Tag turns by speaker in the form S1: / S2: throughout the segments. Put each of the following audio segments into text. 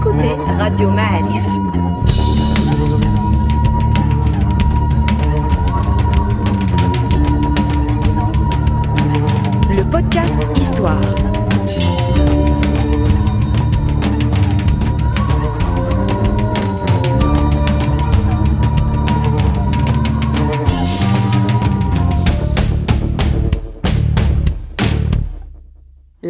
S1: écoutez Radio Ma'arif.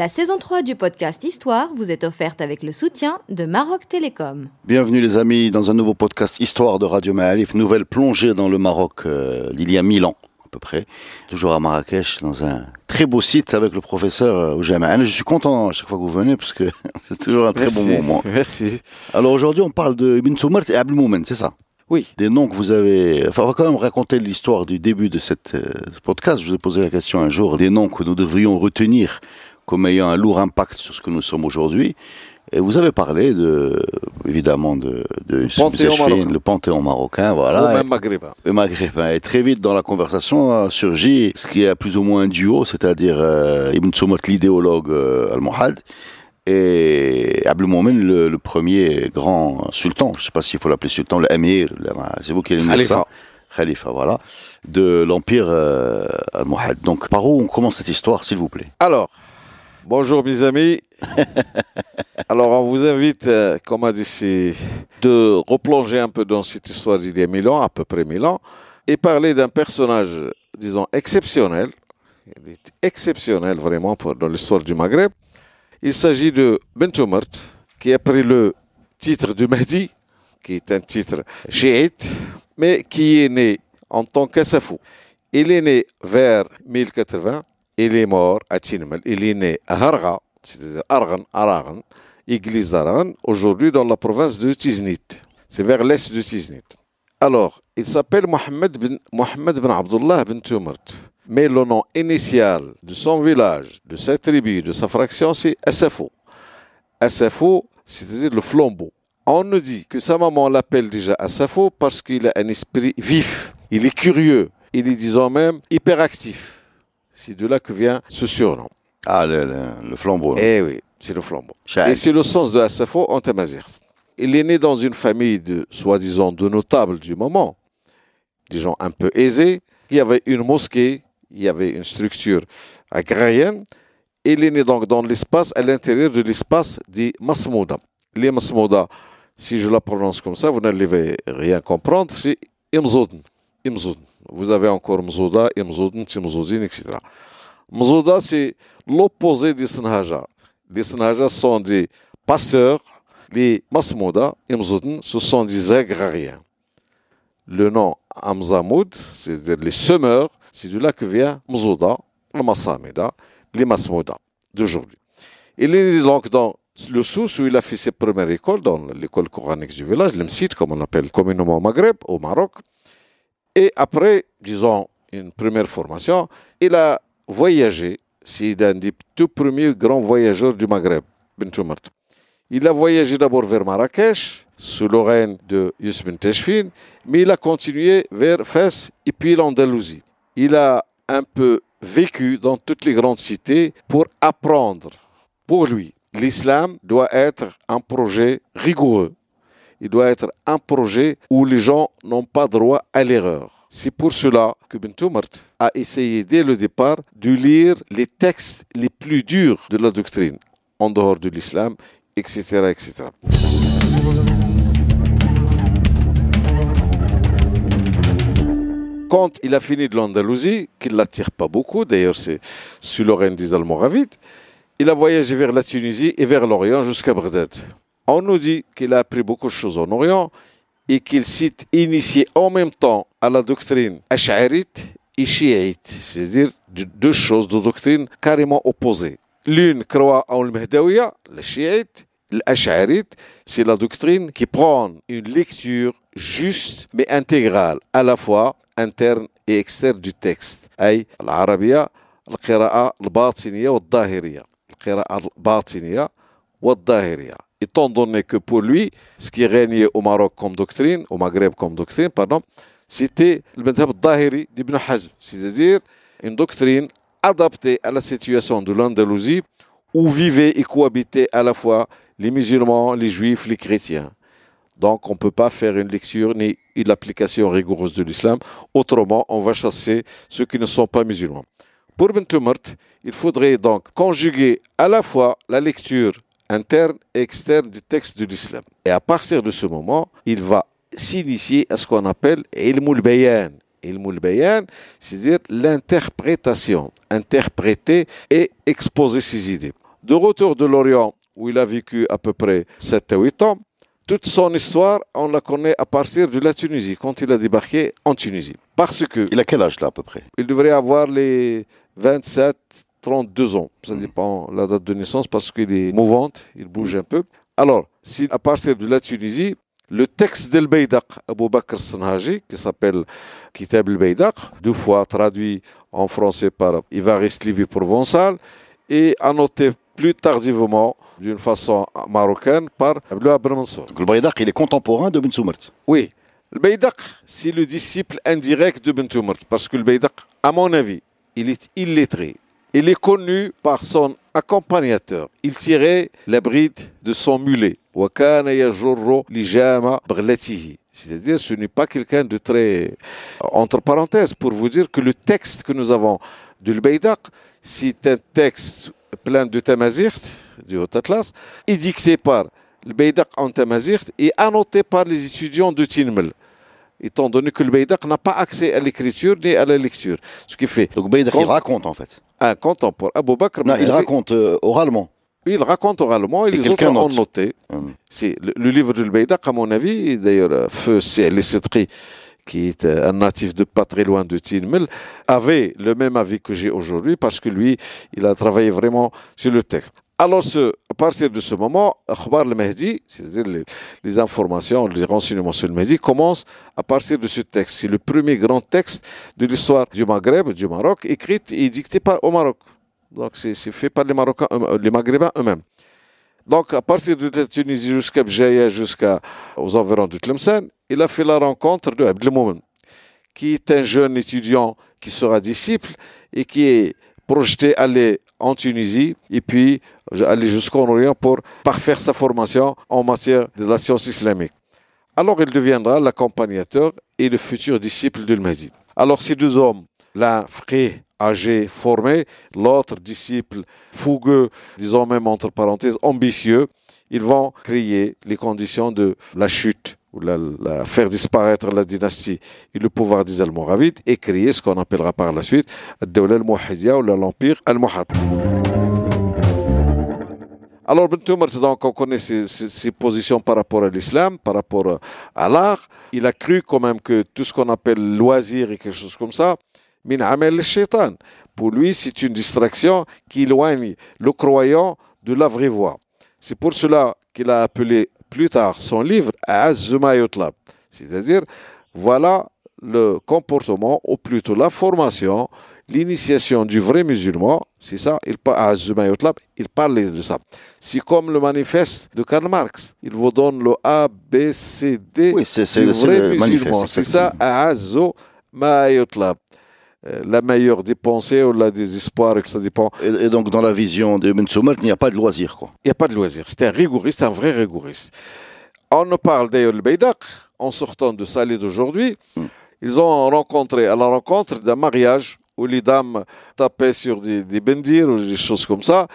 S1: La saison 3 du podcast Histoire vous est offerte avec le soutien de Maroc Télécom.
S2: Bienvenue les amis dans un nouveau podcast Histoire de Radio Ma'alif, nouvelle plongée dans le Maroc euh, d'il y a mille ans à peu près, toujours à Marrakech dans un très beau site avec le professeur euh, Oujama. Je suis content à chaque fois que vous venez parce que c'est toujours un très
S3: Merci,
S2: bon moment.
S3: Merci.
S2: Alors aujourd'hui on parle de Ibn Soumart et Abdel Moumen, c'est ça?
S3: Oui.
S2: Des noms que vous avez... Enfin on va quand même raconter l'histoire du début de cette, euh, ce podcast. Je vous ai posé la question un jour, des noms que nous devrions retenir comme ayant un lourd impact sur ce que nous sommes aujourd'hui. Et vous avez parlé de, évidemment, de, de
S3: Panthéon
S2: Zechfine,
S3: marocain.
S2: le panthéon marocain, voilà.
S3: Ou
S2: Et-
S3: même maghrébin.
S2: le maghrébin. Et très vite dans la conversation a surgi ce qui est plus ou moins un duo, c'est-à-dire euh, Ibn Soumot, l'idéologue euh, al-Muhad, et Abdel Moumen, le, le premier grand sultan, je ne sais pas s'il faut l'appeler sultan, le émir, le- c'est vous qui
S3: Khalifa.
S2: ça. Khalifa, voilà, de l'empire euh, al-Muhad. Donc par où on commence cette histoire, s'il vous plaît?
S3: Alors, bonjour mes amis. Alors, on vous invite, euh, comme a dit, de replonger un peu dans cette histoire d'il y a mille ans, à peu près mille ans, et parler d'un personnage, disons, exceptionnel. Il est exceptionnel vraiment pour, dans l'histoire du Maghreb. Il s'agit de Bentoumert, qui a pris le titre du Mahdi, qui est un titre chiite, mais qui est né en tant qu'Assafou. Il est né vers 1080, il est mort à Tinmel, il est né à Harga, c'est-à-dire Argan, Aragan, église d'Aragan, aujourd'hui dans la province de Tiznit. C'est vers l'est de Tiznit. Alors, il s'appelle Mohamed ben, Mohamed ben Abdullah ben Tumert. Mais le nom initial de son village, de sa tribu, de sa fraction, c'est Assafou. Assafou, c'est-à-dire le flambeau. On nous dit que sa maman l'appelle déjà Assafou parce qu'il a un esprit vif, il est curieux, il est disons même hyperactif. C'est de là que vient ce surnom.
S2: Ah, le, le, le flambeau.
S3: Eh oui, c'est le flambeau. Et c'est le sens de Assafou en Tamazigh. Il est né dans une famille de, soi-disant, de notables du moment, des gens un peu aisés. Il y avait une mosquée, il y avait une structure agrarienne. Il est né donc dans l'espace, à l'intérieur de l'espace des Masmouda. Les Masmouda, si je la prononce comme ça, vous n'allez rien comprendre, c'est Imzoudn. Vous avez encore Mzouda, Imzoudn, Timzoudine, etc. Mzouda, c'est l'opposé des Sanhaja. Les Sanhaja sont des pasteurs, les Masmouda, Imzoudn, ce sont des agrariens. Le nom Amzamoud, c'est-à-dire les semeurs, c'est de là que vient Mzouda, le Massamida, les Masmouda d'aujourd'hui. Il est donc dans le Sousse où il a fait ses premières écoles, dans l'école coranique du village, l'Emsit, comme on appelle communément au Maghreb, au Maroc. Et après, disons, une première formation, il a voyagé. C'est un des tout premiers grands voyageurs du Maghreb. Il a voyagé d'abord vers Marrakech, sous le règne de Youssef Ben Teshfin, mais il a continué vers Fès et puis l'Andalousie. Il a un peu vécu dans toutes les grandes cités pour apprendre. Pour lui, l'islam doit être un projet rigoureux. Il doit être un projet où les gens n'ont pas droit à l'erreur. C'est pour cela que Bentoumert a essayé dès le départ de lire les textes les plus durs de la doctrine, en dehors de l'islam, etc., etc. Quand il a fini de l'Andalousie, qui ne l'attire pas beaucoup, d'ailleurs c'est sous le règne des Almoravides, il a voyagé vers la Tunisie et vers l'Orient jusqu'à Bagdad On nous dit qu'il a appris beaucoup de choses en Orient et qu'il s'est initié en même temps à la doctrine ash'arite et chiite, c'est-à-dire de- deux choses de doctrine carrément opposées. L'une croit en le Mahdawiya, le chiite, l'ash'arite, c'est la doctrine qui prend une lecture juste mais intégrale, à la fois interne et externe du texte. أي العربية القراءة الباطنية والظاهرية القراءة الباطنية والظاهرية étant donné que pour lui, ce qui régnait au Maroc comme doctrine, au Maghreb comme doctrine, pardon, c'était le madhab Dahiri d'Ibn Hazm, c'est-à-dire une doctrine adaptée à la situation de l'Andalousie où vivaient et cohabitaient à la fois les musulmans, les juifs, les chrétiens. Donc on ne peut pas faire une lecture ni une application rigoureuse de l'islam. Autrement, on va chasser ceux qui ne sont pas musulmans. Pour Bentumert, il faudrait donc conjuguer à la fois la lecture interne et externe du texte de l'islam. Et à partir de ce moment, il va s'initier à ce qu'on appelle ilmul bayan. Ilmul bayan, c'est-à-dire l'interprétation, interpréter et exposer ses idées. De retour de l'Orient, où il a vécu à peu près 7 à 8 ans, toute son histoire, on la connaît à partir de la Tunisie, quand il a débarqué en Tunisie. Parce que.
S2: Il a quel âge là à peu près?
S3: Il devrait avoir les 27, 32 ans. Ça hmm. dépend la date de naissance parce qu'il est mouvante, il bouge un peu. Alors, si à partir de la Tunisie, le texte d'El Beydaq, Abu Bakr Sanhaji, qui s'appelle Kitab El Beydaq, deux fois traduit en français par Ivaris Livy Provençal, et annoté plus tardivement, d'une façon marocaine, par Abdullah Ibn Mansour.
S2: Le Baydaq, il est contemporain de Ben Soumert.
S3: Oui. Le Baydaq, c'est le disciple indirect de Ben Soumert, parce que le Baydaq, à mon avis, il est illettré. Il est connu par son accompagnateur. Il tirait la bride de son mulet. C'est-à-dire, ce n'est pas quelqu'un de très... Entre parenthèses, pour vous dire que le texte que nous avons du Baydaq, c'est un texte plein de tamazirt, du Haut Atlas, édicté par le Beydaq en tamazirt et annoté par les étudiants de Tinmel. Étant donné que le n'a pas accès à l'écriture ni à la lecture. Ce qui fait.
S2: Donc il raconte en fait.
S3: Un contemporain. Abou Bakr.
S2: Non, il raconte euh, oralement.
S3: Il raconte oralement et, les autres ont noté. Hum. C'est le, livre du Beydaq, à mon avis, d'ailleurs, euh, Feu, c'est les qui est un natif de pas très loin de Tinmel, avait le même avis que j'ai aujourd'hui parce que lui, il a travaillé vraiment sur le texte. Alors, à partir de ce moment, Akhbar al-Mahdi, c'est-à-dire les, informations, les renseignements sur le Mahdi, commencent à partir de ce texte. C'est le premier grand texte de l'histoire du Maghreb, du Maroc, écrit et dicté par, au Maroc. Donc, c'est fait par les Marocains, les Maghrébins eux-mêmes. Donc, à partir de la Tunisie jusqu'à Bjaya, jusqu'aux environs de Tlemcen, il a fait la rencontre de Abdelmoumen, qui est un jeune étudiant qui sera disciple et qui est projeté aller en Tunisie et puis aller jusqu'en Orient pour parfaire sa formation en matière de la science islamique. Alors il deviendra l'accompagnateur et le futur disciple de Mahdi. Alors ces deux hommes, l'un frère âgé, formé, l'autre disciple fougueux, disons même entre parenthèses, ambitieux, ils vont créer les conditions de la chute ou la, faire disparaître la dynastie et le pouvoir des Almoravides et créer ce qu'on appellera par la suite al ou l'Empire Almohad. Alors, donc, on connaît ses, ses, positions par rapport à l'islam, par rapport à l'art. Il a cru quand même que tout ce qu'on appelle loisir et quelque chose comme ça. Pour lui, c'est une distraction qui éloigne le croyant de la vraie voie. C'est pour cela qu'il a appelé plus tard son livre Azuma Yotlab. C'est-à-dire, voilà le comportement, ou plutôt la formation, l'initiation du vrai musulman, c'est ça, il, il parle de ça. C'est comme le manifeste de Karl Marx. Il vous donne le A, B, C, D
S2: oui, c'est, du vrai musulman.
S3: C'est ça, Azu Yotlab. Euh, la meilleure des pensées ou la des espoirs, que ça dépend.
S2: Et, donc, dans la vision de Ben il n'y a pas de loisir, quoi.
S3: Il n'y a pas de loisir. C'est un rigoriste, un vrai rigoriste. On nous parle d'ailleurs le Beydak, en sortant de Salé d'aujourd'hui. Hmm. Ils ont rencontré, à la rencontre d'un mariage où les dames tapaient sur des, des bendirs ou des choses comme ça.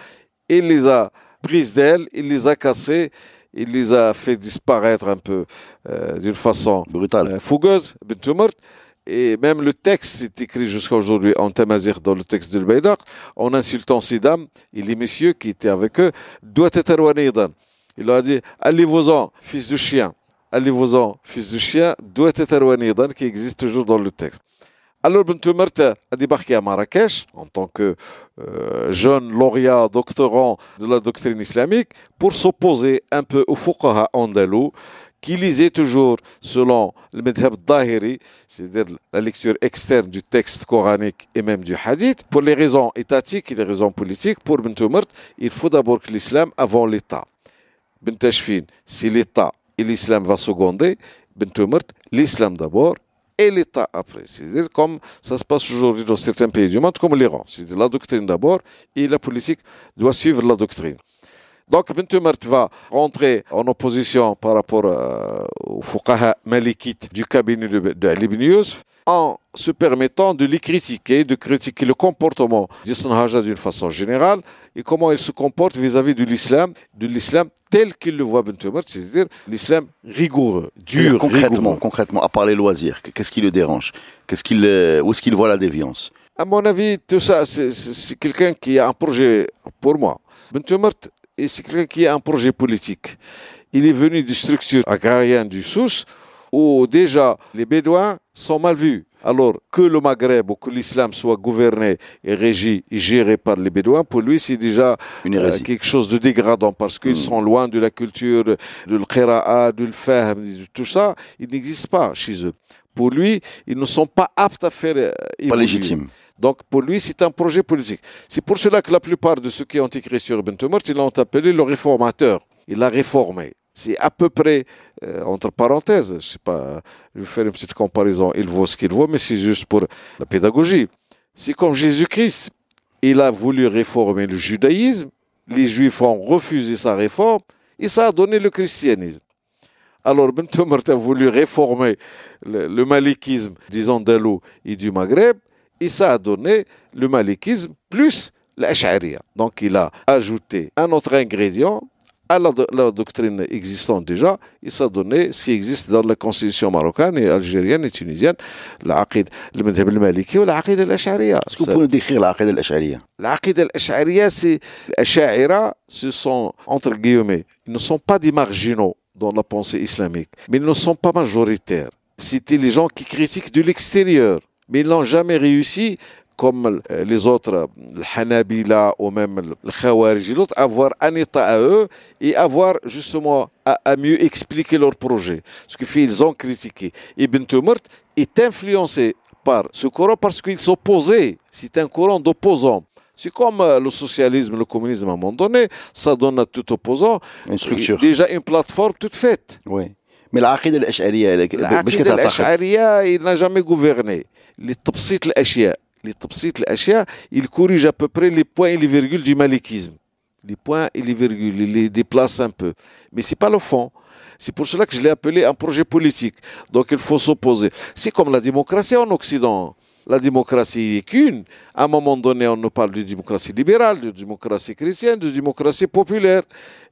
S3: Il les a prises d'elles, il les a cassées, il les a fait disparaître un peu euh, d'une façon
S2: brutale,
S3: euh, fougueuse, Ben et même le texte est écrit jusqu'à aujourd'hui en tamazir dans le texte de l'Baïdaq, en insultant ces dames et les messieurs qui étaient avec eux. Doit être Il leur a dit Allez-vous-en, fils de chien. Allez-vous-en, fils de chien. Doit être qui existe toujours dans le texte. Alors, Bint a débarqué à Marrakech en tant que euh, jeune lauréat, doctorant de la doctrine islamique pour s'opposer un peu au fuqaha andalou qui lisait toujours selon le madhab dahiri, c'est-à-dire la lecture externe du texte coranique et même du hadith, pour les raisons étatiques et les raisons politiques, pour Bint il faut d'abord que l'islam avant l'État. Bint si l'État et l'islam va seconder, Bint l'islam d'abord et l'État après. C'est-à-dire comme ça se passe aujourd'hui dans certains pays du monde, comme l'Iran. C'est la doctrine d'abord et la politique doit suivre la doctrine. Donc Bentemert va rentrer en opposition par rapport euh, aux fuqaha malikites du cabinet de, de Ali ibn Yusuf en se permettant de les critiquer, de critiquer le comportement Haja d'une façon générale et comment il se comporte vis-à-vis de l'islam, de l'islam tel qu'il le voit Bentemert, c'est-à-dire l'islam rigoureux, dur,
S2: concrètement,
S3: rigoureux.
S2: concrètement, à part les loisirs, qu'est-ce qui le dérange? Qu'est-ce qu'il, euh, où est-ce qu'il voit la déviance?
S3: À mon avis, tout ça, c'est- c'est c'est quelqu'un qui a un projet, pour moi. Bentemert, et c'est quelqu'un qui a un projet politique. Il est venu d'une structure agrarienne du Sousse où déjà les Bédouins sont mal vus. Alors que le Maghreb ou que l'islam soit gouverné et régi et géré par les Bédouins, pour lui, c'est déjà euh, quelque chose de dégradant parce qu'ils sont loin de la culture, de l'qira'a, de l'fahm, de tout ça. Il n'existe pas chez eux. Pour lui, ils ne sont pas aptes à faire euh,
S2: Pas
S3: évoluer. Donc pour lui, c'est un projet politique. C'est pour cela que la plupart de ceux qui ont écrit sur Bentemort, ils l'ont appelé le réformateur. Il l'a réformé. C'est à peu près, euh, entre parenthèses, je sais pas, je vais faire une petite comparaison, il vaut ce qu'il vaut, mais c'est juste pour la pédagogie. C'est comme Jésus-Christ. Il a voulu réformer le judaïsme, les juifs ont refusé sa réforme, et ça a donné le christianisme. Alors, Bentemort a voulu réformer le, le malikisme, disons, d'Alou et du Maghreb, et ça a donné le malikisme plus l'Ash'ariya. Donc, il a ajouté un autre ingrédient à la, do- la doctrine existante déjà, ça a donné ce qui existe dans la constitution marocaine et algérienne et tunisienne, l'aqid, le madhab al-maliki ou l'aqid al-ash'ariya.
S2: Est-ce que vous pouvez décrire la Aqid al-Ash'ariya
S3: L'aqid al-ash'ariya, c'est l'ash'aira, ce sont, entre guillemets, ils ne sont pas des marginaux dans la pensée islamique, mais ils ne sont pas majoritaires. C'était les gens qui critiquent de l'extérieur, mais ils n'ont jamais réussi, comme euh, les autres, euh, le Hanabila ou même le Khawarij l'autre, avoir un état à eux et avoir justement à, à mieux expliquer leur projet. Ce qui fait ils ont critiqué. Ibn Tumurt est influencé par ce courant parce qu'il s'opposait. C'est un courant d'opposants. C'est comme euh, le socialisme, le communisme à un moment donné, ça donne à tout opposant
S2: Une structure.
S3: déjà une plateforme toute faite.
S2: Oui. Mais la Aqid al-Ash'ariya, elle est- باش
S3: العقيدة
S2: كتعتقد
S3: الأشعرية il n'a jamais gouverné لتبسيط الأشياء لتبسيط الأشياء il corrige à peu près les points et les virgules du malikisme les points et les virgules il les déplace un peu mais c'est pas le fond c'est pour cela que je l'ai appelé un projet politique donc il faut s'opposer c'est comme la démocratie en Occident la démocratie est qu'une. À un moment donné, on nous parle de démocratie libérale, de démocratie chrétienne, de démocratie populaire.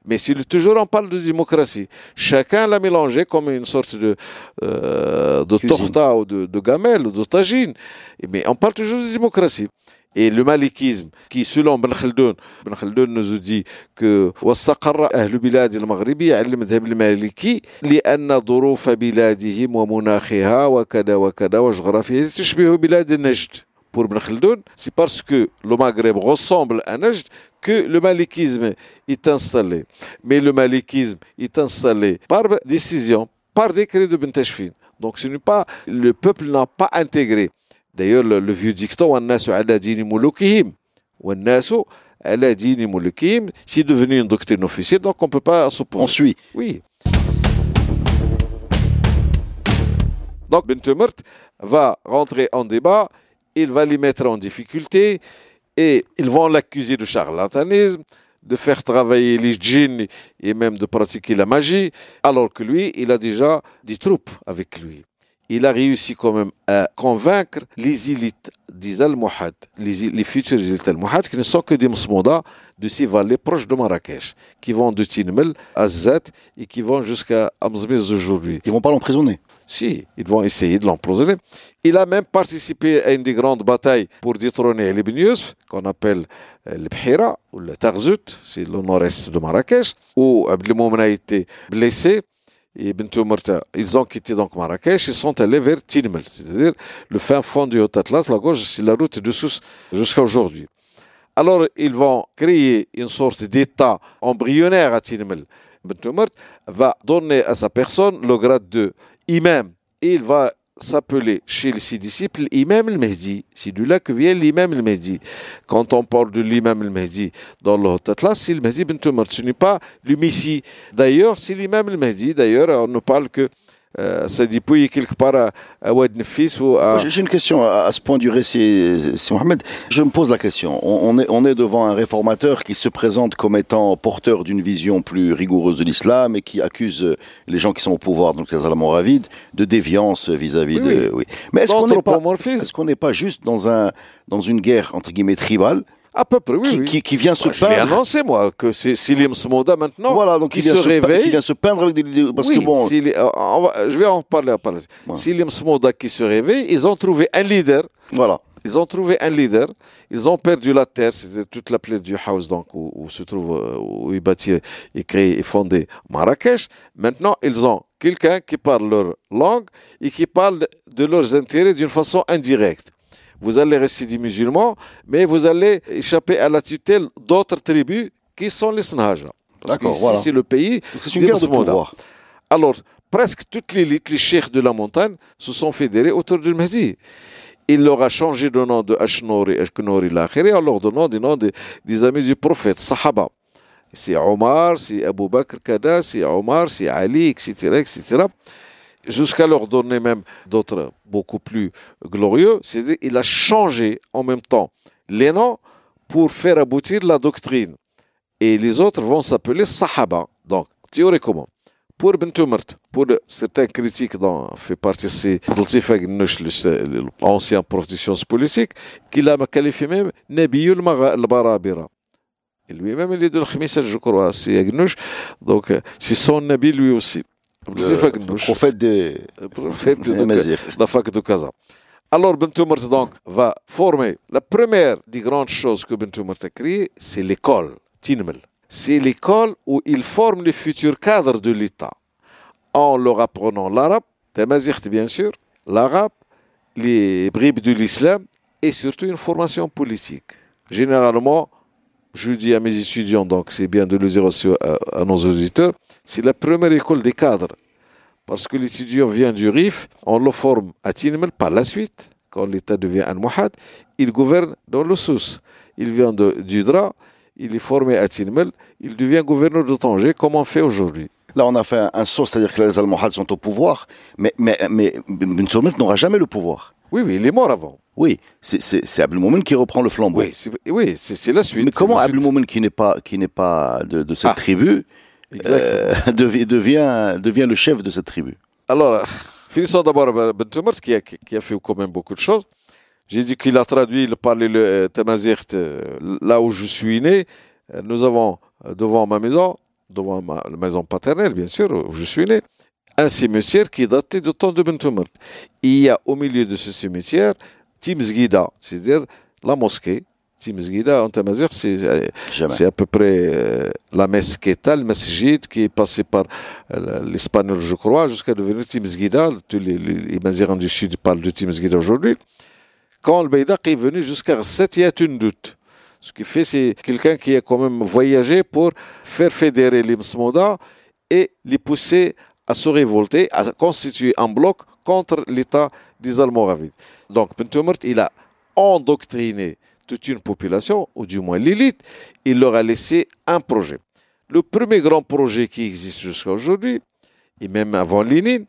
S3: Mais si toujours on parle de démocratie, chacun l'a mélangé comme une sorte de, euh, de
S2: Cuisine.
S3: torta ou de, de gamelle ou de tagine. Et Mais on parle toujours de démocratie. Et le malikisme, qui selon Ben Khaldoun, Ben Khaldoun nous dit que واستقر أهل بلاد المغربية على المذهب المالكي لأن ظروف بلادهم ومناخها وكذا وكذا وجغرافيا تشبه بلاد النجد. pour Ibn Khaldun, c'est parce que le Maghreb ressemble à Najd que le malikisme est installé. Mais le malikisme est installé par décision, par décret de Ben Tashfin. Donc ce n'est pas, le peuple n'a pas intégré. D'ailleurs, le, le vieux dicton, c'est devenu une doctrine officielle, donc on ne peut pas s'opposer.
S2: On suit.
S3: Oui. Donc, Bint va rentrer en débat il va les mettre en difficulté et ils vont l'accuser de charlatanisme, de faire travailler les djinns et même de pratiquer la magie, alors que lui, il a déjà des troupes avec lui. Il a réussi quand même à convaincre les élites des Almohades, les, les futures élites Almohades, qui ne sont que des Msmouda de ces vallées proches de Marrakech, qui vont de Tinmel à Zat et qui vont jusqu'à Amzmiz aujourd'hui.
S2: Ils vont pas l'emprisonner.
S3: Si, ils vont essayer de l'emprisonner. Il a même participé à une des grandes batailles pour détrôner ibn Yusuf, qu'on appelle euh, le Bhira, ou le Tarzout, c'est le nord-est de Marrakech, où Abdelmoum a été blessé. Et ils ont quitté donc Marrakech, ils sont allés vers Tinmel, c'est-à-dire le fin fond du Haut-Atlas, la gauche, c'est la route de Sousse jusqu'à aujourd'hui. Alors, ils vont créer une sorte d'État embryonnaire à Tinmel. Ibn Tumurt va donner à sa personne le grade de imam. Et il va s'appeler chez ses disciples l'imam al-Mahdi. C'est de là que vient l'imam al-Mahdi. Quand on parle de l'imam al-Mahdi dans le Haut Atlas, c'est le Mahdi ibn Tumurt. Ce n'est pas le Messie. D'ailleurs, c'est l'imam al-Mahdi. D'ailleurs, on ne parle que ça dépouille quelque part à, à Ouad Nefis ou à...
S2: J'ai j'ai une question à ce point du récit, c'est Mohamed. Je me pose la question. On, est, on est devant un réformateur qui se présente comme étant porteur d'une vision plus rigoureuse de l'islam et qui accuse euh, les gens qui sont au pouvoir, donc les Almoravides, de déviance vis-à-vis
S3: Oui,
S2: de. Oui. Mais est-ce qu'on n'est pas, n'est pas juste dans un, dans une guerre entre guillemets tribale
S3: À peu près, oui.
S2: qui,
S3: oui.
S2: qui, qui vient se
S3: Moi, je l'ai
S2: peindre
S3: annoncé, moi, que c'est Silim Smoda maintenant.
S2: Voilà, donc
S3: qui
S2: il vient
S3: se
S2: se,
S3: réveille.
S2: qui vient se peindre avec des, parce
S3: oui,
S2: que bon,
S3: euh, on va- je vais en parler après.
S2: Ouais.
S3: Silim Smoda qui se réveille, ils ont trouvé un leader.
S2: voilà.
S3: Ils ont trouvé un leader. Ils ont perdu la terre, c'était toute la plaine du House, donc où, où se trouve, euh, où ils bâtit et créent et fondé Marrakech. Maintenant, ils ont quelqu'un qui parle leur langue et qui parle de leurs intérêts d'une façon indirecte. Vous allez rester des musulmans, mais vous allez échapper à la tutelle d'autres tribus qui sont les Snaja.
S2: D'accord, voilà.
S3: c'est le pays
S2: c'est une guerre de pouvoir.
S3: Alors, presque toute l'élite, les cheikhs de la montagne, se sont fédérés autour du Mahdi. Il leur a changé de nom de Ashnori, Ashkenori, l'Akhiri, en leur donnant des noms des, des amis du prophète, Sahaba. C'est Omar, c'est Abu Bakr Kada, c'est Omar, c'est Ali, etc., etc. Jusqu'à leur donner même d'autres beaucoup plus glorieux. C'est-à-dire il a changé en même temps les noms pour faire aboutir la doctrine. Et les autres vont s'appeler Sahaba. Donc, théoriquement, pour Bentoumert, pour certains critiques dont fait partie c'est l'ancien prof de sciences politiques, qu'il a qualifié même Nabiyul al-Barabira. Et lui-même, il est de l'Khmisa, je crois, c'est Agnouch. Donc, euh, c'est son Nabi lui aussi.
S2: Le prophète
S3: de- la fac de. Alors, Bentoumert, donc, va former la première des grandes choses que Bentoumert a créées, c'est l'école, Tinmel. C'est l'école où il forme les futurs cadres de l'État. En leur apprenant l'arabe, bien sûr, l'arabe, les bribes de l'islam et surtout une formation politique. Généralement, je dis à mes étudiants, donc c'est bien de le dire aussi à, à nos auditeurs, c'est la première école des cadres. Parce que l'étudiant vient du RIF, on le forme à Tinmel par la suite, quand l'État devient un Mohad, il gouverne dans le Souss. Il vient de, du DRA, il est formé à Tinmel, il devient gouverneur de Tanger, comme on fait aujourd'hui.
S2: Là, on a fait un, un saut, c'est-à-dire que les Almohades sont au pouvoir, mais, mais, n'aura jamais le pouvoir.
S3: Oui, oui, il est mort avant.
S2: Oui, c'est- c'est Abdelmoumen qui reprend le flambeau.
S3: Oui, c'est oui, c'est- c'est la suite.
S2: mais comment
S3: la suite.
S2: Abdelmoumen, qui n'est pas, qui n'est pas de, de cette
S3: Ah,
S2: tribu, euh, devient, devient, devient le chef de cette tribu?
S3: Alors, finissons d'abord par Ben Tumert, qui a, qui a fait quand même beaucoup de choses. J'ai dit qu'il a traduit le parler le euh, Tamazirt euh, là où je suis né. Nous avons devant ma maison, devant ma la maison paternelle, bien sûr, où je suis né, un cimetière qui est daté du temps de Ben Tumert. Il y a au milieu de ce cimetière Timsgida, c'est-à-dire la mosquée. Timsgida en Tamazirt, c'est euh, c'est à peu près euh, la mesquita, le masjid qui est passé par euh, l'espagnol, je crois, jusqu'à devenir Timsgida. Tous les, les, du Sud parlent de Timsgida aujourd'hui. Quand le Beydaq est venu jusqu'à 7, il y a une doute. Ce qui fait, c'est quelqu'un qui a quand même voyagé pour faire fédérer les Msmoda et les pousser à se révolter, à constituer un bloc contre l'État des Almoravides. Donc, Bentoumert, il a endoctriné toute une population, ou du moins l'élite, il leur a laissé un projet. Le premier grand projet qui existe jusqu'à aujourd'hui, et même avant Lénine,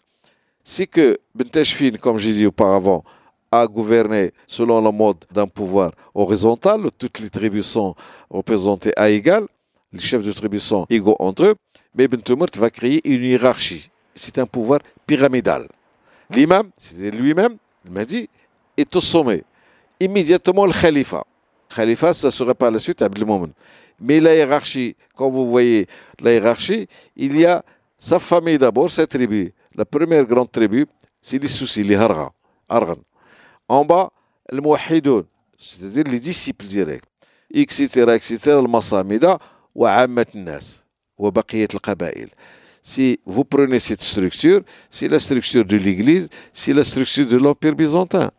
S3: c'est que Bentashfin, comme j'ai dit auparavant, a gouverné selon la mode d'un pouvoir horizontal, toutes les tribus sont représentées à égal, les chefs de tribus sont égaux entre eux, mais Bentoumert va créer une hiérarchie. C'est un pouvoir pyramidal. L'imam, c'est lui-même, il m'a dit, est au sommet. Immédiatement le khalifa. Khalifa, ça serait par la suite Abdelmoumen. Mais la hiérarchie, quand vous voyez la hiérarchie, il y a sa famille d'abord, sa tribu. La première grande tribu, c'est les soucis, les harga, argan. En bas, le mouhidoun, c'est-à-dire les disciples directs, etc., etc., le masamida, wa ammat nas, wa baqiyat al-qabail. Si vous prenez cette structure, c'est la structure de l'Église, c'est la structure de l'Empire byzantin.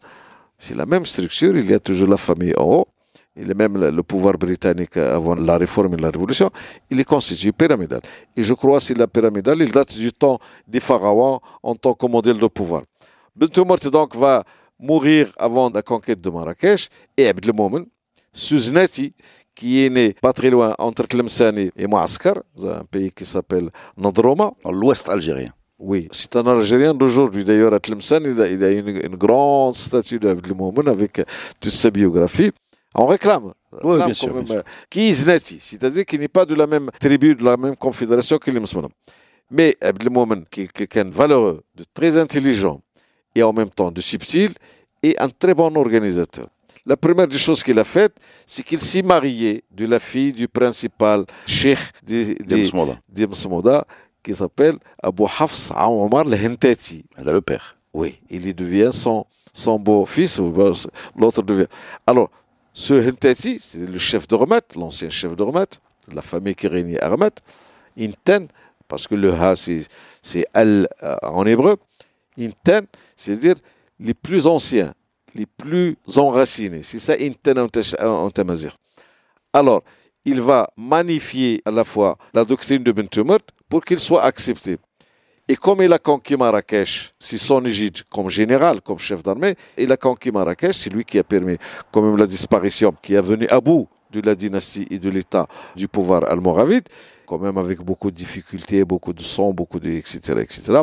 S3: C'est la même structure, il y a toujours la famille en haut, il est même le pouvoir britannique avant la réforme et la révolution, il est constitué pyramidal. Et je crois que c'est la pyramidale, il date du temps des pharaons en tant que modèle de pouvoir. Bentoumert donc va mourir avant la conquête de Marrakech et Abdelmoumen, Suznati, qui est né pas très loin entre Tlemceni et Mouaskar, dans un pays qui s'appelle Nadroma,
S2: Dans l'ouest algérien.
S3: Oui, c'est un Algérien d'aujourd'hui. D'ailleurs, à Tlemcen, il a, il a une, une, grande statue d'Abdelmoumen avec toute sa biographie. On réclame.
S2: Oui, bien sûr, bien sûr.
S3: Qui est Znati, c'est-à-dire qu'il n'est pas de la même tribu, de la même confédération que les musulmans. Mais Abdelmoumen, qui est quelqu'un de valeureux, de très intelligent et en même temps de subtil, est un très bon organisateur. La première des choses qu'il a faites, c'est qu'il s'est marié de la fille du principal cheikh de Msmoda, qui s'appelle Abu Hafs Omar al-Hentati.
S2: le père.
S3: Oui, il devient son, son beau-fils, l'autre devient. Alors, ce Hentati, c'est le chef de Ramat, l'ancien chef de Ramat, la famille qui régnait à Ramat. Inten, parce que le Ha, c'est Al en hébreu. Inten, c'est-à-dire les plus anciens, les plus enracinés. C'est ça. Alors, il va magnifier à la fois la doctrine de Bentumert pour qu'il soit accepté. Et comme il a conquis Marrakech, c'est son égide comme général, comme chef d'armée, il a conquis Marrakech, c'est lui qui a permis quand même la disparition, qui a venu à bout de la dynastie et de l'état du pouvoir almoravide, quand même avec beaucoup de difficultés, beaucoup de sang, beaucoup de etc. etc.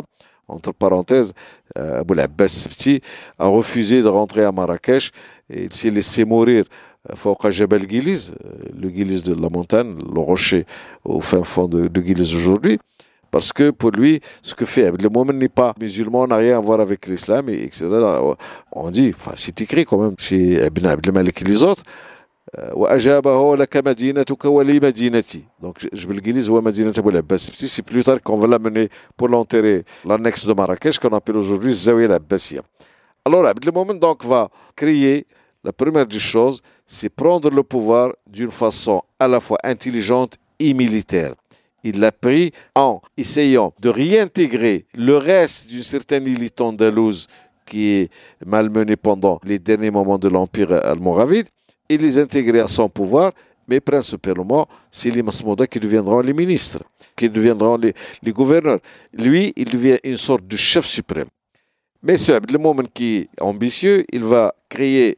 S3: Entre parenthèses, euh, Abou Abbas a refusé de rentrer à Marrakech et il s'est laissé mourir Fauqa Jebel Giliz, le Giliz de la montagne, le rocher au fin fond de, de Giliz aujourd'hui. Parce que pour lui, ce que fait le moment n'est pas musulman, n'a rien à voir avec l'islam, et etc. On dit, enfin, c'est écrit quand même chez Ibn Abdel Malik et les autres. Donc, c'est plus tard qu'on va l'amener pour l'enterrer, l'annexe de Marrakech qu'on appelle aujourd'hui Zawiya al-Abbasiyya. Alors, Abdel Moment donc va créer la première des choses, c'est prendre le pouvoir d'une façon à la fois intelligente et militaire. Il l'a pris en essayant de réintégrer le reste d'une certaine élite andalouse qui est malmenée pendant les derniers moments de l'Empire almoravide et les intégrer à son pouvoir, mais principalement, c'est les Masmouda qui deviendront les ministres, qui deviendront les, gouverneurs. Lui, il devient une sorte de chef suprême. Mais ce moment qui est ambitieux, il va créer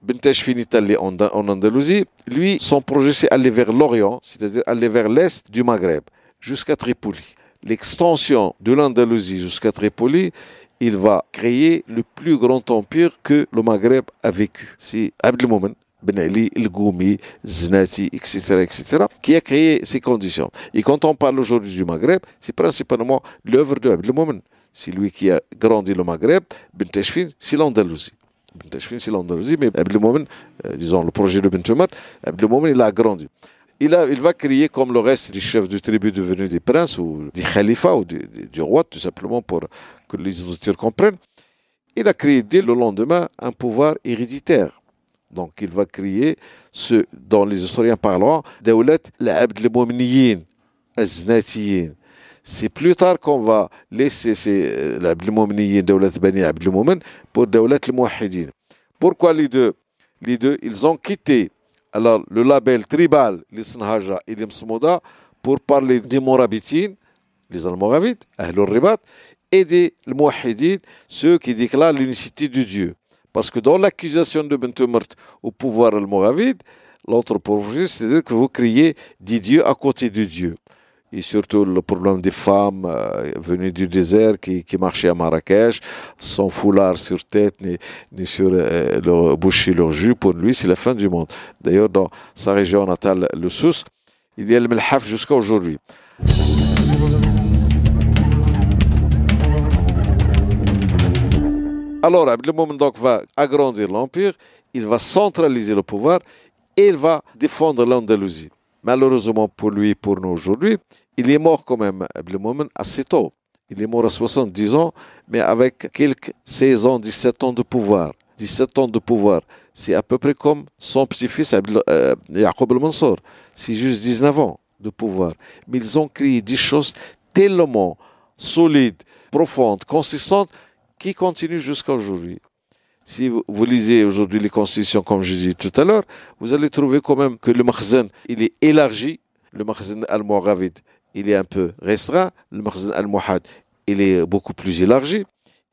S3: Bentesh Finitali en, en Andalousie, lui, son projet, c'est aller vers l'Orient, c'est-à-dire aller vers l'Est du Maghreb, jusqu'à Tripoli. L'extension de l'Andalousie jusqu'à Tripoli, il va créer le plus grand empire que le Maghreb a vécu. C'est Abdelmoumen, Ben Ali, El Goumi, Znati, etc., etc., qui a créé ces conditions. Et quand on parle aujourd'hui du Maghreb, c'est principalement l'œuvre de Abdelmoumen. C'est lui qui a grandi le Maghreb. Ben Teshfin, c'est l'Andalousie. Ben c'est l'Andalousie, mais Abdelmoumen, euh, disons le projet de Bentumat, Abdelmoumen, il a grandi. Il, a, il va créer comme le reste des chefs de tribu devenus des princes ou des khalifas ou du roi, tout simplement pour que les auditeurs comprennent. Il a créé dès le lendemain un pouvoir héréditaire. Donc il va créer ce dont les historiens parleront, Dawlat l'Abdelmoumeniyin, Aznatiyin. C'est plus tard qu'on va laisser l'Abdelmoumeniyin, Dawlat Bani Abdelmoumen, pour Dawlat al Pourquoi les deux? Les deux, ils ont quitté alors, le label tribal, les Sanhaja et les Msmouda, pour parler des Morabitines, les Almoravites, Ahlul Ribat, et des Mouahidines, ceux qui déclarent l'unicité de Dieu. Parce que dans l'accusation de Bentumert au pouvoir almoravide, l'autre projet, c'est-à-dire que vous criez des dieux à côté de Dieu et surtout le problème des femmes euh, venues du désert qui, marchaient à Marrakech, sans foulard sur tête ni, ni sur euh, leur bouche et leur jus, pour lui c'est la fin du monde. D'ailleurs dans sa région natale, le Sousse, il y a le Melhaf jusqu'à aujourd'hui. Alors, Abdelmoum donc va agrandir l'empire, il va centraliser le pouvoir et il va défendre l'Andalousie. Malheureusement pour lui pour nous aujourd'hui, il est mort quand même, Abdelmoumen, assez tôt. Il est mort à 70 ans, mais avec quelques 16 ans, 17 ans de pouvoir. 17 ans de pouvoir, c'est à peu près comme son petit-fils euh, Yaqub al-Mansour. C'est juste 19 ans de pouvoir. Mais ils ont créé des choses tellement solides, profondes, consistantes, qui continuent jusqu'à aujourd'hui. Si vous lisez aujourd'hui les constitutions, comme je disais tout à l'heure, vous allez trouver quand même que le makhzen, il est élargi. Le makhzen al-Mu'avid, il est un peu restreint. Le makhzen al-Muhad, il est beaucoup plus élargi.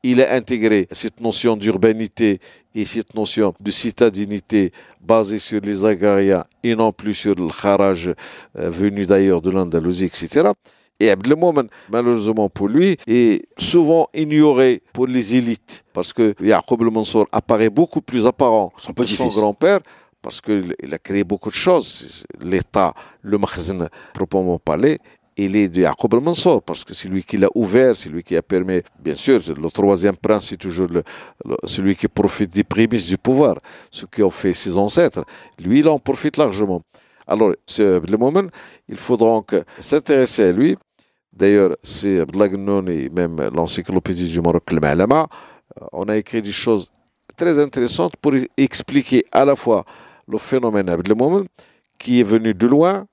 S3: Il a intégré cette notion d'urbanité et cette notion de citadinité basée sur les agrariens et non plus sur le kharaj euh, venu d'ailleurs de l'Andalousie, etc. Et Abdelmomen, malheureusement pour lui, est souvent ignoré pour les élites. Parce que Yaqub al-Mansour apparaît beaucoup plus apparent
S2: Son
S3: que son grand-père. Parce qu'il il a créé beaucoup de choses. L'État, le makhzen, proprement parlé, il est de Yaqub al-Mansour. Parce que c'est lui qui l'a ouvert, c'est lui qui a permis. Bien sûr, le troisième prince, c'est toujours le- le- celui qui profite des prémices du pouvoir. Ce qui ont fait ses ancêtres. Lui, il en profite largement. Alors, ce il faudra donc s'intéresser à lui. D'ailleurs, c'est Abdullah Gnoun et même l'encyclopédie du Maroc, le Ma'lama, euh, on a écrit des choses très intéressantes pour expliquer à la fois le phénomène Abdelmomen, qui est venu de loin,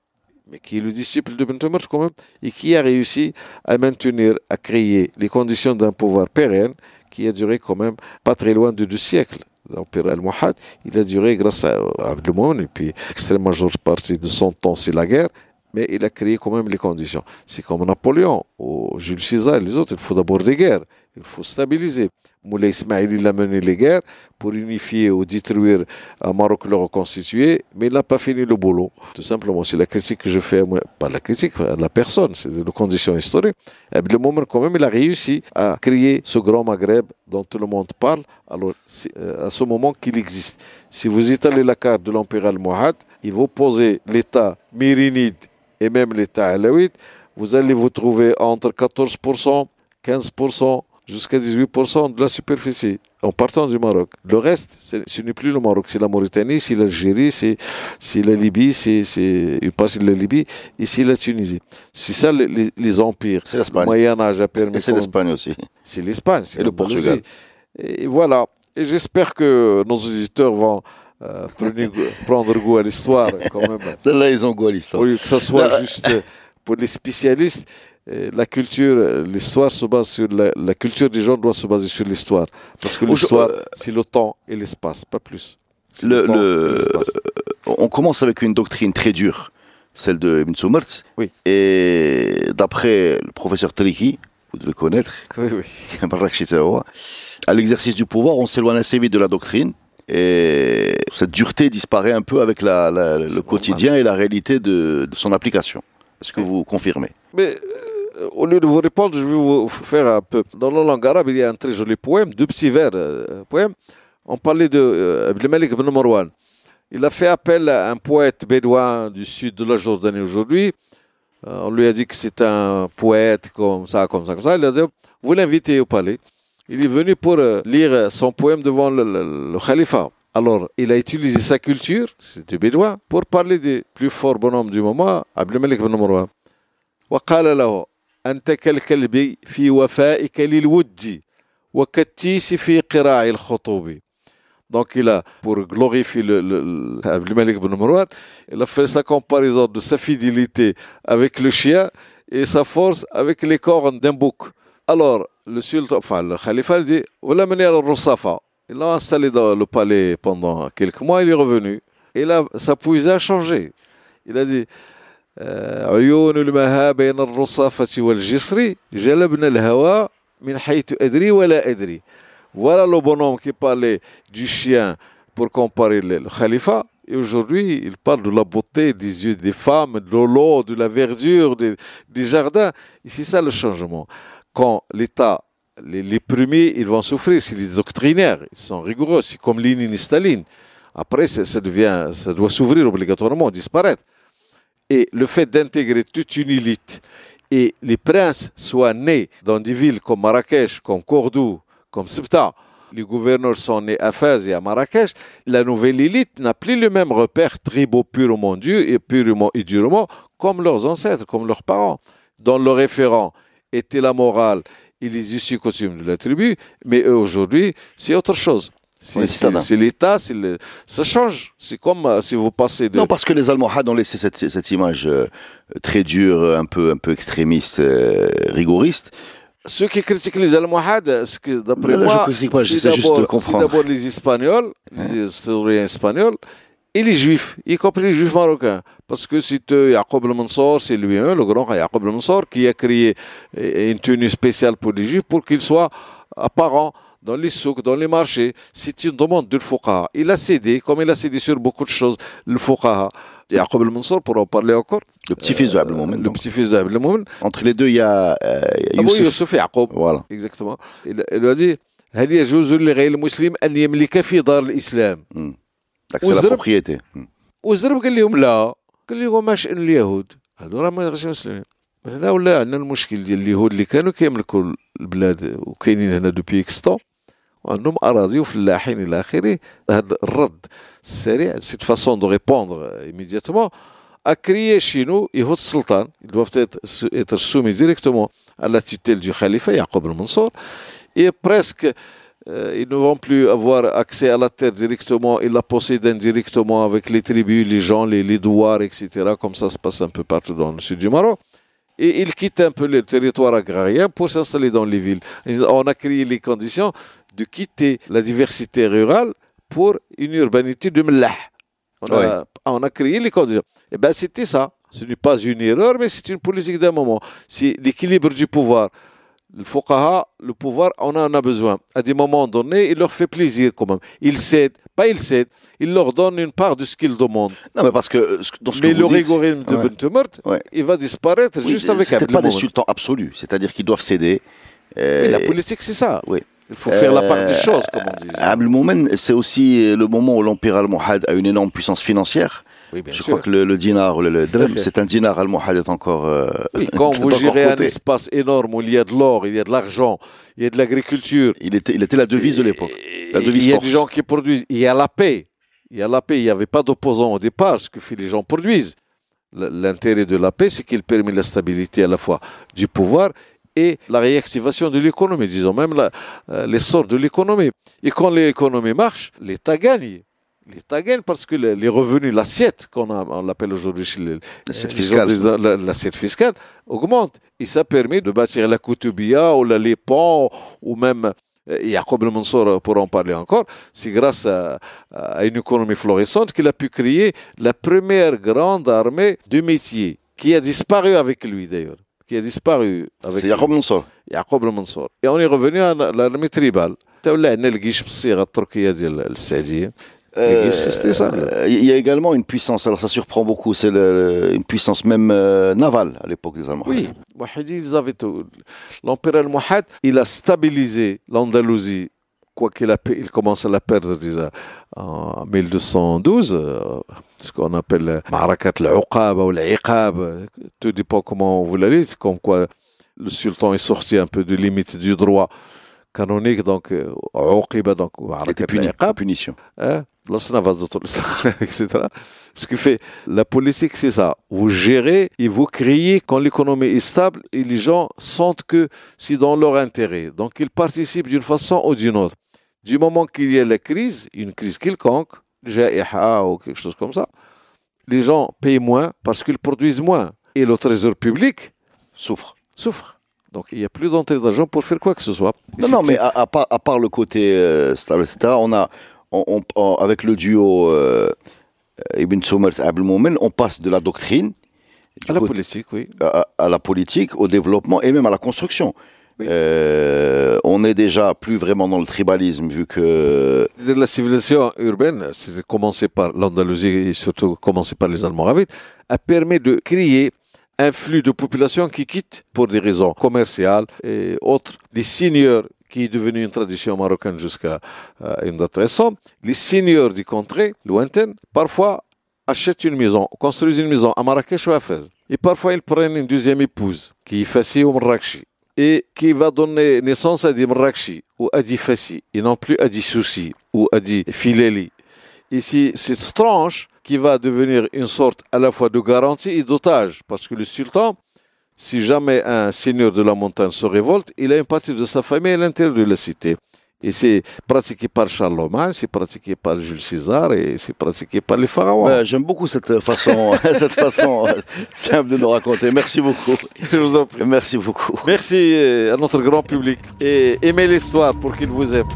S3: mais qui est le disciple de Tomer quand même, et qui a réussi à maintenir, à créer les conditions d'un pouvoir pérenne qui a duré quand même pas très loin de deux siècles. L'Empire al-Muhad, il a duré grâce à Abdelmomen, et puis l'extrême majeure partie de son temps, c'est la guerre, mais il a créé quand même les conditions. C'est comme Napoléon, ou Jules César et les autres, il faut d'abord des guerres, il faut stabiliser. Moulay Ismail, il a mené les guerres pour unifier ou détruire un Maroc le reconstituer, mais il n'a pas fini le boulot. Tout simplement, c'est la critique que je fais, pas la critique, la personne, c'est des conditions historiques. Abdelmomen, quand même, il a réussi à créer ce grand Maghreb dont tout le monde parle, alors euh, à ce moment qu'il existe. Si vous étalez la carte de l'Empire almohade, il vous posez l'État mérinide et même l'État alaouite, vous allez vous trouver entre 14%, 15%, jusqu'à 18% de la superficie en partant du Maroc. Le reste, ce n'est plus le Maroc, c'est la Mauritanie, c'est l'Algérie, c'est la Libye, c'est une partie de la Libye, et c'est la Tunisie. C'est ça les, les- les empires.
S2: C'est l'Espagne.
S3: Le Moyen Âge a permis.
S2: Et c'est l'Espagne aussi.
S3: c'est l'Espagne, c'est
S2: Et le. Portugal.
S3: Et voilà. Et j'espère que nos auditeurs vont euh, goût- prendre goût à l'histoire quand même.
S2: Là, ils ont quoi l'histoire
S3: Au lieu que ce soit
S2: Là-
S3: juste euh, pour les spécialistes, euh, la culture, l'histoire se base sur la, la culture des gens doit se baser sur l'histoire. Parce que l'histoire, c'est le temps et l'espace, pas plus.
S2: Le- le-. On commence avec une doctrine très dure, celle de Ibn Soumertz.
S3: Oui.
S2: Et d'après le professeur Triki, vous devez connaître,
S3: Oui, oui.
S2: À l'exercice du pouvoir, on s'éloigne assez vite de la doctrine. Et cette dureté disparaît un peu avec la- la- le
S3: normal.
S2: quotidien et la réalité de, de son application. Est-ce que vous confirmez?
S3: Mais euh, au lieu de vous répondre, je vais vous faire un peu. Dans la langue arabe, il y a un très joli poème, deux petits vers euh, poèmes. On parlait de euh, Abdelmalik ibn Marwan. Il a fait appel à un poète bédouin du sud de la Jordanie aujourd'hui. Euh, on lui a dit que c'est un poète comme ça, comme ça, comme ça. Il a dit, vous l'invitez au palais. Il est venu pour lire son poème devant le, le- le khalifa. Alors, il a utilisé sa culture, c'est du bédouin, pour parler du plus fort bonhomme du moment, Abdelmalik ibn Marwan. وقال له أنت كالكلب في وفائك للود وكالتيس في قراع الخطوب Donc il a, pour glorifier le, le, le- Abdelmalik ibn Marwan, il a fait sa comparaison de sa fidélité avec le chien et sa force avec les cornes d'un bouc. Alors, le sultan, enfin le khalifa, il dit, voilà mené à Rosafa. Il l'a installé dans le palais pendant quelques mois, il est revenu. Et là, sa poésie a changé. Il a dit, آه، عيون المها بين الرصافة والجسر جلبنا الهوى من حيث أدري ولا أدري Voilà le bonhomme qui parlait du chien pour comparer le, le khalifa. Et aujourd'hui, il parle de la beauté des yeux des femmes, de l'eau, de la verdure, des, des jardins. Et c'est ça le changement. Quand l'État, les, premiers, ils vont souffrir, c'est les doctrinaires, ils sont rigoureux, c'est comme Lénine et Staline. Après, ça, ça devient, ça doit s'ouvrir obligatoirement, disparaître. Et le fait d'intégrer toute une élite et les princes soient nés dans des villes comme Marrakech, comme Cordoue, comme Ceuta, les gouverneurs sont nés à Fès et à Marrakech, la nouvelle élite n'a plus le même repère tribaux purement Dieu et purement et durement comme leurs ancêtres, comme leurs parents, dont le référent était la morale us et coutumes de la tribu, mais aujourd'hui, c'est autre chose. C'est
S2: est
S3: l'État, ça change. C'est comme euh, si vous passez de...
S2: Non, parce que les Almohades ont laissé cette, cette image euh, très dure, un peu, un peu extrémiste, euh, rigoriste.
S3: Ceux qui critiquent les Almohades, d'après moi,
S2: je critique pas,
S3: c'est d'abord- les Espagnols, les historiens espagnols, et les Juifs, y compris les Juifs marocains. Parce que c'est euh, Yaqub al-Mansour, c'est lui-même, le grand Yaqub al-Mansour, qui a créé euh, une tenue spéciale pour les Juifs pour qu'ils soient apparents dans les souks, dans les marchés. C'est une demande du Fuqaha. Il a cédé, comme il a cédé sur beaucoup de choses, le Fuqaha. Yaqub al-Mansour, pour en parler encore.
S2: Le petit-fils de Abdelmoumen.
S3: Le petit-fils de Abdelmoumen.
S2: Entre les deux, il y a euh,
S3: Abu
S2: Youssef.
S3: Youssef Yaqub.
S2: Voilà.
S3: Exactement. Il, il lui a dit هل يجوز لغير المسلم أن يملك في دار الإسلام
S2: Propriété. Hmm.
S3: وزرب قال لهم لا. قال لهم ما شأن اليهود؟ هذو راه ما غيرش مسلمين. من هنا ولا عندنا المشكل ديال اليهود اللي كانوا كيملكوا البلاد وكاينين هنا دوبي اكستون وعندهم أراضي وفلاحين إلى آخره. هذا الرد السريع سيت فاسون دو ريبوندر a créé chez nous يهود السلطان être, être soumis directement à la tutelle du khalifa Yaqub euh, ils ne vont plus avoir accès à la terre directement, ils la possèdent indirectement avec les tribus, les gens, les, les douars, etc., comme ça se passe un peu partout dans le sud du Maroc. Et ils quittent un peu le territoire agrarien pour s'installer dans les villes. On a créé les conditions de quitter la diversité rurale pour une urbanité de Mlah. On, a, on a créé les conditions. Et ben c'était ça. Ce n'est pas une erreur, mais c'est une politique d'un moment. C'est l'équilibre du pouvoir. Le fuqaha, le pouvoir, on en a besoin. À des moments donnés, il leur fait plaisir quand même. Ils cèdent, pas ils cèdent, il leur donne une part de ce qu'ils demandent.
S2: Non, mais parce que euh, dans ce
S3: Mais
S2: que
S3: le
S2: vous dites,
S3: rigorisme de
S2: Ouais.
S3: Bentemert,
S2: Ouais.
S3: il va disparaître
S2: oui,
S3: juste avec
S2: c'était pas des sultans absolus, c'est-à-dire qu'ils doivent céder. Euh,
S3: la politique, c'est ça.
S2: oui.
S3: Il faut faire la part des
S2: Euh,
S3: choses, comme on dit.
S2: Abdelmoumen, c'est aussi le moment où l'empire almohade a une énorme puissance financière.
S3: Oui, bien
S2: Je
S3: sûr.
S2: crois que le, le dinar le, le c'est un dinar almohade est encore. euh,
S3: Oui, quand vous gérez un espace énorme où il y a de l'or, il y a de l'argent, il y a de l'agriculture,
S2: Il était, il était la devise de l'époque.
S3: Il y a des gens qui produisent. Il y a la paix. Il y a la paix. Il n'y avait pas d'opposants au départ. Ce que les gens produisent. L'intérêt de la paix, c'est qu'il permet la stabilité à la fois du pouvoir et la réactivation de l'économie, disons même euh, l'essor de l'économie. Et quand l'économie marche, l'État gagne L'État gagne parce que le- les revenus, l'assiette qu'on a- on l'appelle aujourd'hui chez les,
S2: L'assiette
S3: euh,
S2: fiscale.
S3: les gens, la- L'assiette fiscale augmente. Et ça permet de bâtir la Koutubia ou la Lépan ou même euh, Yaqub al-Mansour pour en parler encore. C'est grâce à, à une économie florissante qu'il a pu créer la première grande armée de métier qui a disparu avec lui d'ailleurs. Qui a disparu avec
S2: C'est
S3: lui.
S2: Jacob Mansour.
S3: يعقوب المنصور et on est revenu à l'armée tribale تولى عندنا الجيش بالصيغه التركيه ديال السعديه
S2: euh,
S3: ça,
S2: euh, il y a également une puissance, alors ça surprend beaucoup, c'est une puissance même euh, navale à l'époque des Almohades.
S3: Oui, Mohammed ils avaient tout. L'empereur Al-Mouhad, il a stabilisé l'Andalousie, quoiqu'il il commence à la perdre déjà en 1212, euh, ce qu'on appelle Marakat al-Uqab ou l'Iqab, tout dépend comment vous la lisez, comme quoi le sultan est sorti un peu de limite du droit canonique, donc euh, donc Marakat
S2: puni, punition.
S3: hein, etc. Ce qui fait la politique, c'est ça. Vous gérez et vous créez quand l'économie est stable et les gens sentent que c'est dans leur intérêt. Donc ils participent d'une façon ou d'une autre. Du moment qu'il y a la crise, une crise quelconque, ja'iha ou quelque chose comme ça, les gens payent moins parce qu'ils produisent moins. Et le trésor public
S2: Souffre.
S3: souffre. Donc il n'y a plus d'entrée d'argent pour faire quoi que ce soit. Et
S2: Non, non, mais à, à part, à part le côté euh, stable, etc., on a, on, on- on- avec le duo euh, Ibn Soumert Abdelmoumen, on passe de la doctrine
S3: à la
S2: côté-
S3: politique, oui.
S2: à, à la politique, au développement et même à la construction.
S3: Oui.
S2: Euh, on est déjà plus vraiment dans le tribalisme vu que
S3: la civilisation urbaine, c'est commencé par l'Andalousie et surtout commencé par les Almoravides, a permis de créer un flux de population qui quitte pour des raisons commerciales et autres. Les seigneurs, qui est devenu une tradition marocaine jusqu'à euh, une date récente, les seigneurs du contrées lointaines, parfois achètent une maison, construisent une maison à Marrakech ou à Fès. Et parfois, ils prennent une deuxième épouse, qui est Fassi ou Marrakchi, et qui va donner naissance à des Marrakchi ou à des Fassi, et non plus à des Soussi ou à des Fileli. C'est cette tranche qui va devenir une sorte à la fois de garantie et d'otage, parce que le sultan, si jamais un seigneur de la montagne se révolte, il a une partie de sa famille à l'intérieur de la cité. Et c'est pratiqué par Charlemagne, c'est pratiqué par Jules César et c'est pratiqué par les pharaons.
S2: J'aime beaucoup cette façon, cette façon euh, simple de nous raconter. Merci beaucoup.
S3: Je vous en prie.
S2: Merci beaucoup.
S3: Merci euh, à notre grand public et aimez l'histoire pour qu'il vous aime.